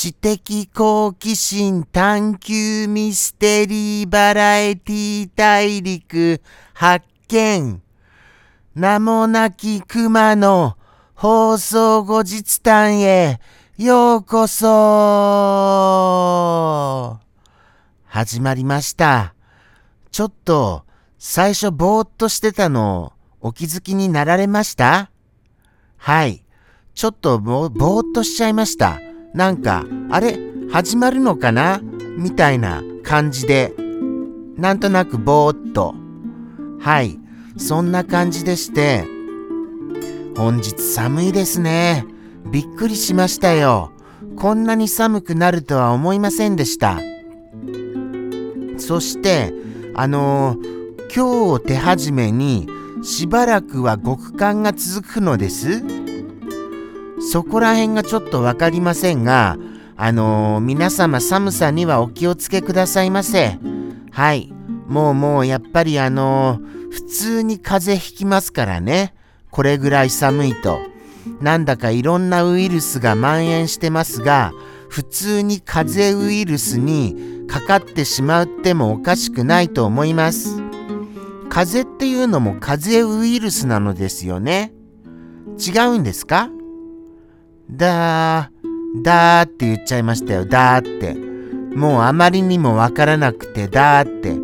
知的好奇心探求ミステリーバラエティ大陸発見名もなき熊の放送後日談へようこそ始まりました。ちょっと最初ぼーっとしてたのお気づきになられました？はい。ちょっとぼぼーっとしちゃいました。なんか、あれ始まるのかな？みたいな感じで、なんとなくぼーっと。はい。そんな感じでして、本日寒いですね。びっくりしましたよ。こんなに寒くなるとは思いませんでした。そして、あのー、今日を手始めにしばらくは極寒が続くのです。そこら辺がちょっとわかりませんが、あのー、皆様寒さにはお気をつけくださいませ。はい。もうもうやっぱりあのー、普通に風邪ひきますからね。これぐらい寒いと。なんだかいろんなウイルスが蔓延してますが、普通に風邪ウイルスにかかってしまってもおかしくないと思います。風邪っていうのも風邪ウイルスなのですよね。違うんですか？だー、だーって言っちゃいましたよ。だーって。もうあまりにもわからなくて、だーって。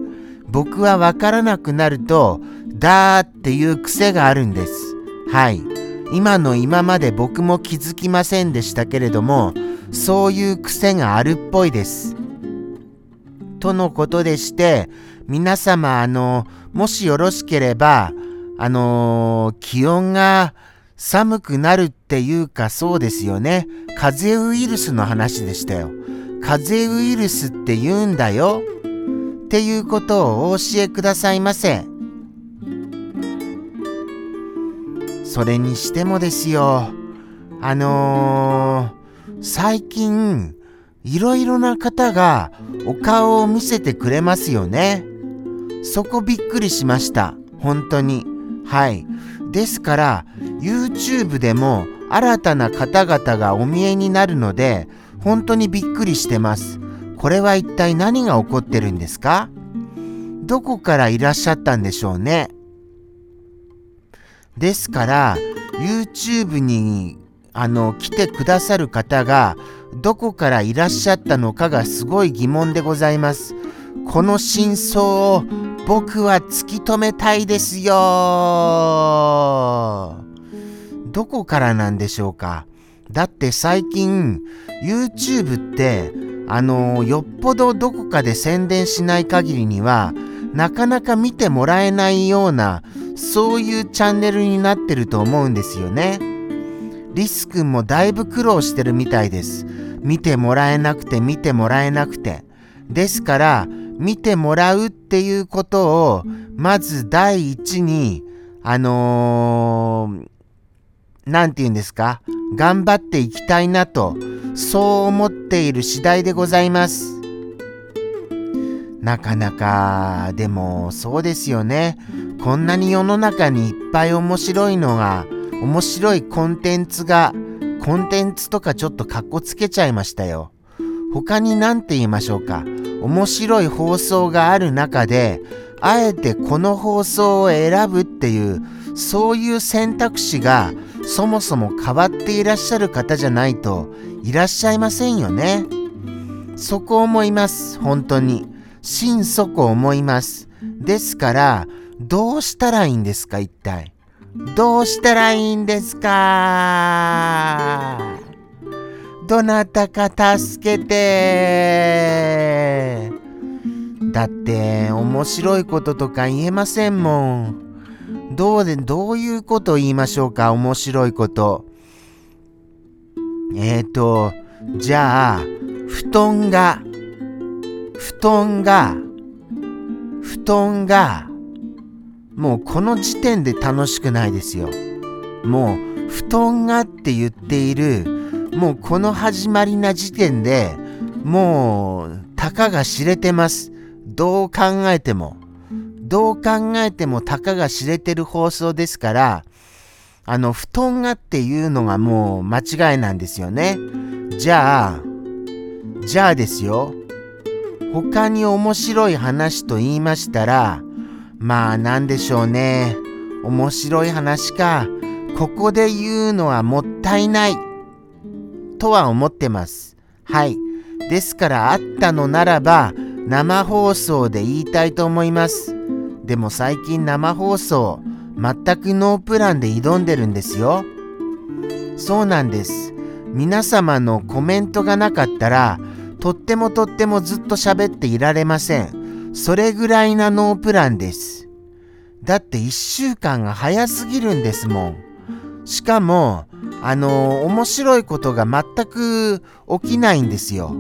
僕はわからなくなると、だーっていう癖があるんです。はい。今の今まで僕も気づきませんでしたけれども、そういう癖があるっぽいです。とのことでして、皆様、あの、もしよろしければ、あの気温が寒くなるっていうかそうですよね。風邪ウイルスの話でしたよ。風邪ウイルスって言うんだよ。っていうことをお教えくださいませ。それにしてもですよ。あのー、最近、いろいろな方がお顔を見せてくれますよね。そこびっくりしました。本当に。はい。ですから YouTube でも新たな方々がお見えになるので本当にびっくりしてます。これは一体何が起こってるんですか？どこからいらっしゃったんでしょうね？ですから YouTube にあの来てくださる方がどこからいらっしゃったのかがすごい疑問でございます。この真相を僕は突き止めたいですよどこからなんでしょうか？だって最近 YouTube ってあのよっぽどどこかで宣伝しない限りにはなかなか見てもらえないようなそういうチャンネルになってると思うんですよね。リス君もだいぶ苦労してるみたいです。見てもらえなくて見てもらえなくて。ですから見てもらうっていうことを、まず第一に、あのー、なんて言うんですか？頑張っていきたいなと、そう思っている次第でございます。なかなか、でもそうですよね。こんなに世の中にいっぱい面白いのが、面白いコンテンツが、コンテンツとかちょっとかっこつけちゃいましたよ。他に何て言いましょうか？面白い放送がある中で、あえてこの放送を選ぶっていう、そういう選択肢がそもそも変わっていらっしゃる方じゃないといらっしゃいませんよね。そこ思います。本当に。心底思います。ですから、どうしたらいいんですか、一体。どうしたらいいんですかどなたか助けてだって面白いこととか言えませんもん。どうで、どういうこと言いましょうか？面白いこと。えっ、ー、と、じゃあ、布団が、布団が、布団が、もうこの時点で楽しくないですよ。もう、布団がって言っているもうこの始まりな時点でもうたかが知れてます。どう考えても。どう考えてもたかが知れてる放送ですから、あの、布団がっていうのがもう間違いなんですよね。じゃあ、じゃあですよ。他に面白い話と言いましたら、まあなんでしょうね。面白い話か。ここで言うのはもったいない。とは思ってます。はい。ですからあったのならば生放送で言いたいと思います。でも最近生放送全くノープランで挑んでるんですよ。そうなんです。皆様のコメントがなかったらとってもとってもずっと喋っていられません。それぐらいなノープランです。だって1週間が早すぎるんですもん。しかも、あの面白いことが全く起きないんですよ。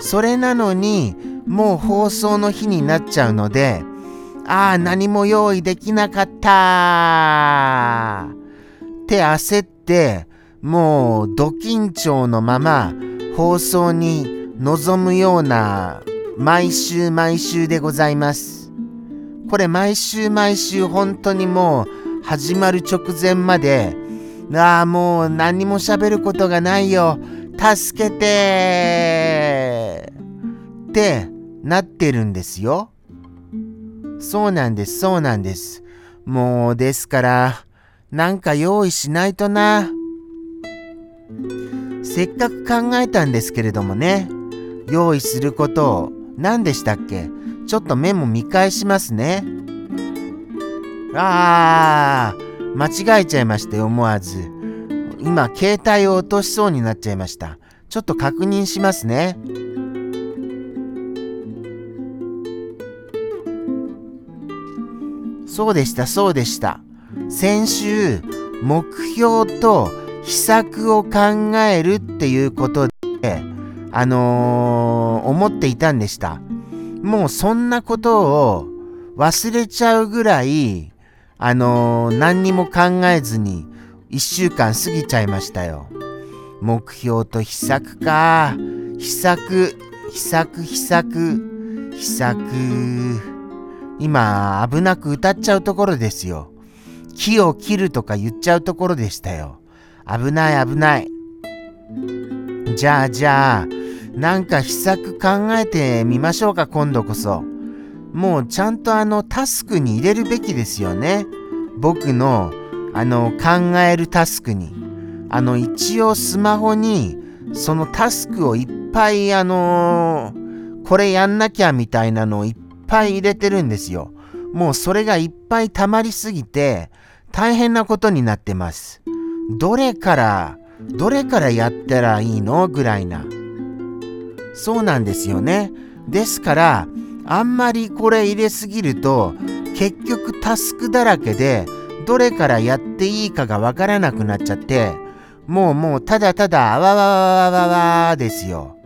それなのに、もう放送の日になっちゃうので、ああ、何も用意できなかったって焦って、もうド緊張のまま放送に臨むような毎週毎週でございます。これ毎週毎週本当にもう始まる直前まで、ああ、もう何も喋ることがないよ。助けてってなってるんですよ。そうなんです、そうなんです。もう、ですから、なんか用意しないとな。せっかく考えたんですけれどもね。用意することを何でしたっけ？ちょっとメモ見返しますね。あー、間違えちゃいました、思わず。今、携帯を落としそうになっちゃいました。ちょっと確認しますね。そうでした、そうでした。先週、目標と秘策を考えるっていうことで、あのー、思っていたんでした。もうそんなことを忘れちゃうぐらい、あのー、何にも考えずに一週間過ぎちゃいましたよ。目標と秘策か。秘策、秘策、秘策、秘策。今、危なく歌っちゃうところですよ。木を切るとか言っちゃうところでしたよ。危ない危ない。じゃあじゃあ、なんか秘策考えてみましょうか、今度こそ。もうちゃんとあのタスクに入れるべきですよね。僕のあの考えるタスクに。あの一応スマホにそのタスクをいっぱいあのー、これやんなきゃみたいなのをいっぱい入れてるんですよ。もうそれがいっぱい溜まりすぎて大変なことになってます。どれから、どれからやったらいいのぐらいな。そうなんですよね。ですから、あんまりこれ入れすぎると、結局タスクだらけで、どれからやっていいかがわからなくなっちゃって、もうもうただただあわわわわわわですよ。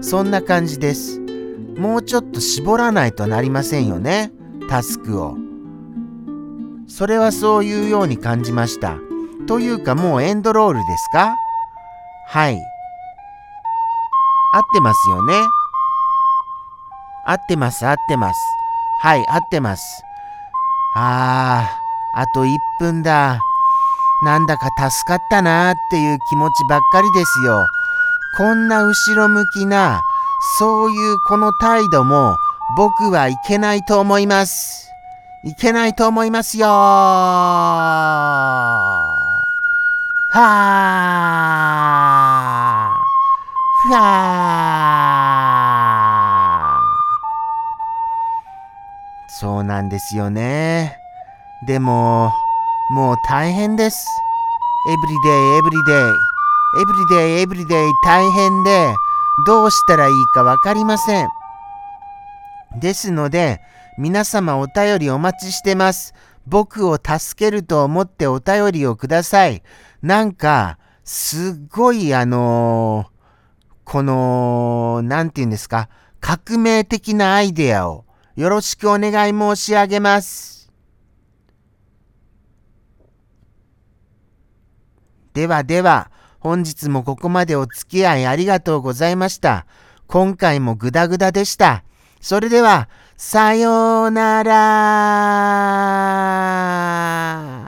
そんな感じです。もうちょっと絞らないとなりませんよね。タスクを。それはそういうように感じました。というかもうエンドロールですか？はい。合ってますよね？合ってます、合ってます。はい、合ってます。あー、あと1分だ。なんだか助かったなーっていう気持ちばっかりですよ。こんな後ろ向きな、そういうこの態度も僕はいけないと思います。いけないと思いますよー。はー。ふわー。そうなんですよね。でも、もう大変です。 every day、every day。every day、every day 大変で、どうしたらいいかわかりません。ですので、皆様お便りお待ちしてます。僕を助けると思ってお便りをください。なんか、すっごいあのー、この、なんて言うんですか、革命的なアイデアをよろしくお願い申し上げます。ではでは、本日もここまでお付き合いありがとうございました。今回もグダグダでした。それでは、さようなら